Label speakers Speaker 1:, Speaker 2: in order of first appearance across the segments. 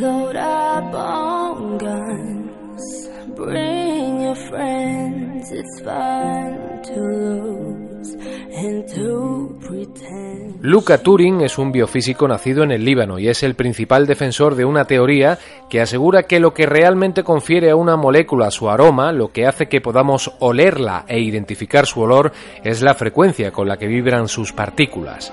Speaker 1: Load up on guns, bring your friends, it's fun to lose and to.
Speaker 2: Luca Turing es un biofísico nacido en el Líbano y es el principal defensor de una teoría que asegura que lo que realmente confiere a una molécula su aroma, lo que hace que podamos olerla e identificar su olor, es la frecuencia con la que vibran sus partículas.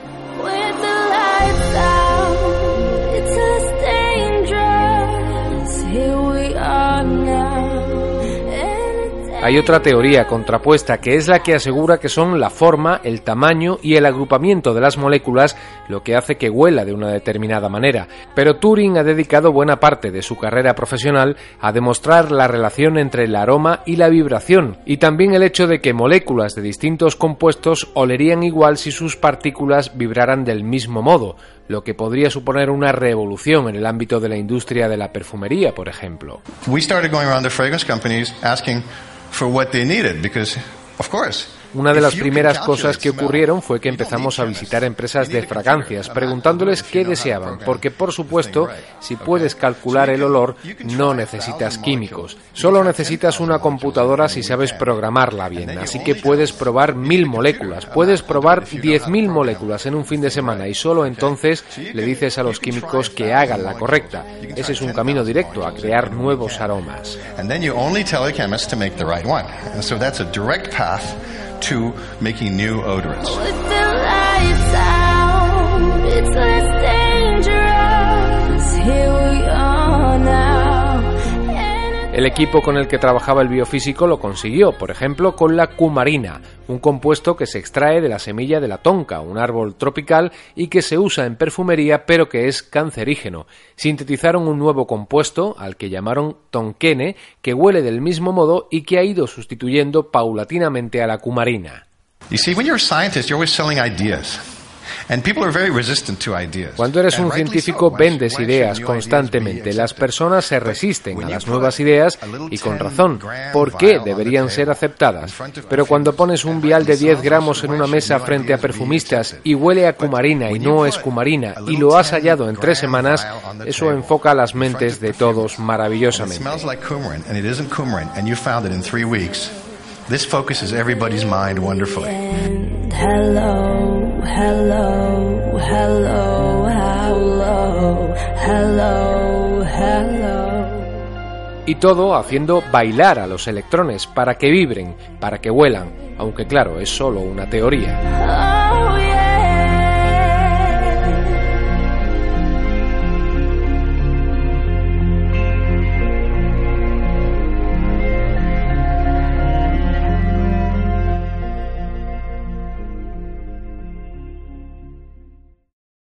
Speaker 2: Hay otra teoría contrapuesta que es la que asegura que son la forma, el tamaño y el agrupamiento de las moléculas lo que hace que huela de una determinada manera. Pero Turing ha dedicado buena parte de su carrera profesional a demostrar la relación entre el aroma y la vibración, y también el hecho de que moléculas de distintos compuestos olerían igual si sus partículas vibraran del mismo modo, lo que podría suponer una revolución en el ámbito de la industria de la perfumería, por ejemplo.
Speaker 3: we started going around the fragrance companies asking for what they needed because, of course,
Speaker 2: Una de las primeras cosas que ocurrieron fue que empezamos a visitar empresas de fragancias preguntándoles qué deseaban, porque por supuesto, si puedes calcular el olor, no necesitas
Speaker 3: 1,000
Speaker 2: químicos. Solo necesitas una
Speaker 3: 10,000
Speaker 2: computadora si sabes programarla bien. Así que puedes probar mil moléculas. Puedes probar 10.000
Speaker 3: program
Speaker 2: moléculas en un fin de semana y solo entonces le dices a los químicos que
Speaker 3: 1,000
Speaker 2: hagan la correcta. Ese es un
Speaker 3: 10,000
Speaker 2: camino directo a crear nuevos aromas.
Speaker 3: to making new odorants.
Speaker 2: El equipo con el que trabajaba el biofísico lo consiguió, por ejemplo, con la cumarina, un compuesto que se extrae de la semilla de la tonca, un árbol tropical y que se usa en perfumería pero que es cancerígeno. Sintetizaron un nuevo compuesto, al que llamaron tonquene, que huele del mismo modo y que ha ido sustituyendo paulatinamente a la cumarina. Cuando eres un científico vendes ideas constantemente. Las personas se
Speaker 3: But
Speaker 2: resisten
Speaker 3: when
Speaker 2: a
Speaker 3: you
Speaker 2: las
Speaker 3: put
Speaker 2: nuevas
Speaker 3: a-
Speaker 2: ideas y con
Speaker 3: 10
Speaker 2: razón. ¿Por qué deberían ser
Speaker 3: table
Speaker 2: aceptadas?
Speaker 3: in front of
Speaker 2: Pero cuando pones un
Speaker 3: and
Speaker 2: vial de
Speaker 3: rightly
Speaker 2: 10
Speaker 3: so,
Speaker 2: gramos en una mesa frente a perfumistas y huele a cumarina y no es cumarina y lo has
Speaker 3: 10
Speaker 2: hallado en tres semanas, eso enfoca las mentes de todos maravillosamente.
Speaker 3: This focuses everybody's mind wonderfully.
Speaker 1: And hello, hello, hello, hello, hello, hello.
Speaker 2: Y todo haciendo bailar a los electrones para que vibren, para que huelan, aunque claro, es solo una teoría.
Speaker 1: Oh,